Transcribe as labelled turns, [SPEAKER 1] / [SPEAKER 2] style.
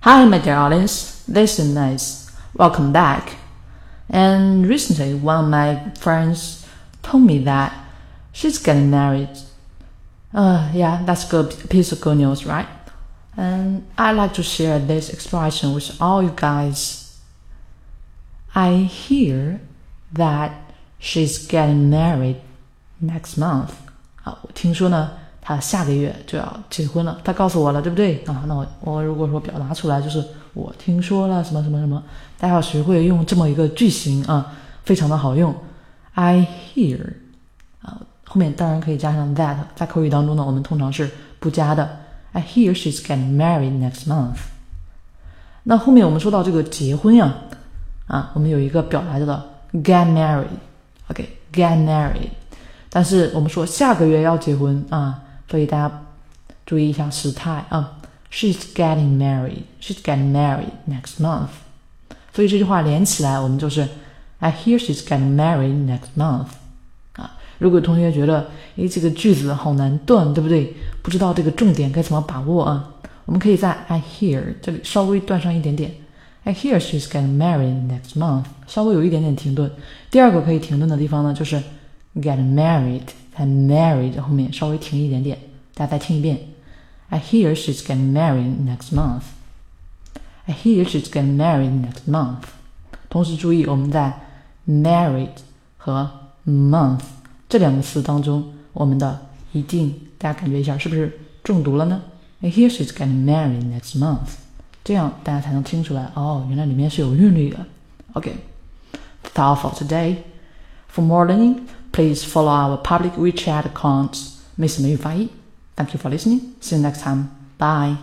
[SPEAKER 1] Hi, my dear audience. This is nice. Welcome back. And recently, one of my friends told me that she's getting married. Uh, yeah, that's good piece of good news, right? And I'd like to share this expression with all you guys. I hear that she's getting married next month. 啊，我听说呢。 啊下个月就要结婚了，他告诉我了，对不对啊？那我我如果说表达出来，就是我听说了什么什么什么，大家要学会用这么一个句型啊，非常的好用。I hear 啊，后面当然可以加上 that，在口语当中呢，我们通常是不加的。I hear she's getting married next month。那后面我们说到这个结婚呀，啊，我们有一个表达叫做 get married，OK，get married。但是我们说下个月要结婚啊。所以大家注意一下时态啊。She's getting married. She's getting married next month. 所以这句话连起来，我们就是 I hear she's getting married next month. 啊，如果同学觉得诶这个句子好难断，对不对？不知道这个重点该怎么把握啊？我们可以在 I hear 这里稍微断上一点点。I hear she's getting married next month. 稍微有一点点停顿。第二个可以停顿的地方呢，就是 get married，它 married 后面稍微停一点点，大家再听一遍。I hear she's getting married next month. I hear she's getting married next month. 同时注意，我们在 married 和 month 这两个词当中，我们的一定大家感觉一下，是不是重读了呢？I hear she's getting married next month. 这样大家才能听出来哦，原来里面是有韵律的。OK，that's all for today. For more learning. Please follow our public WeChat account, Miss Mei Fai. Thank you for listening. See you next time. Bye.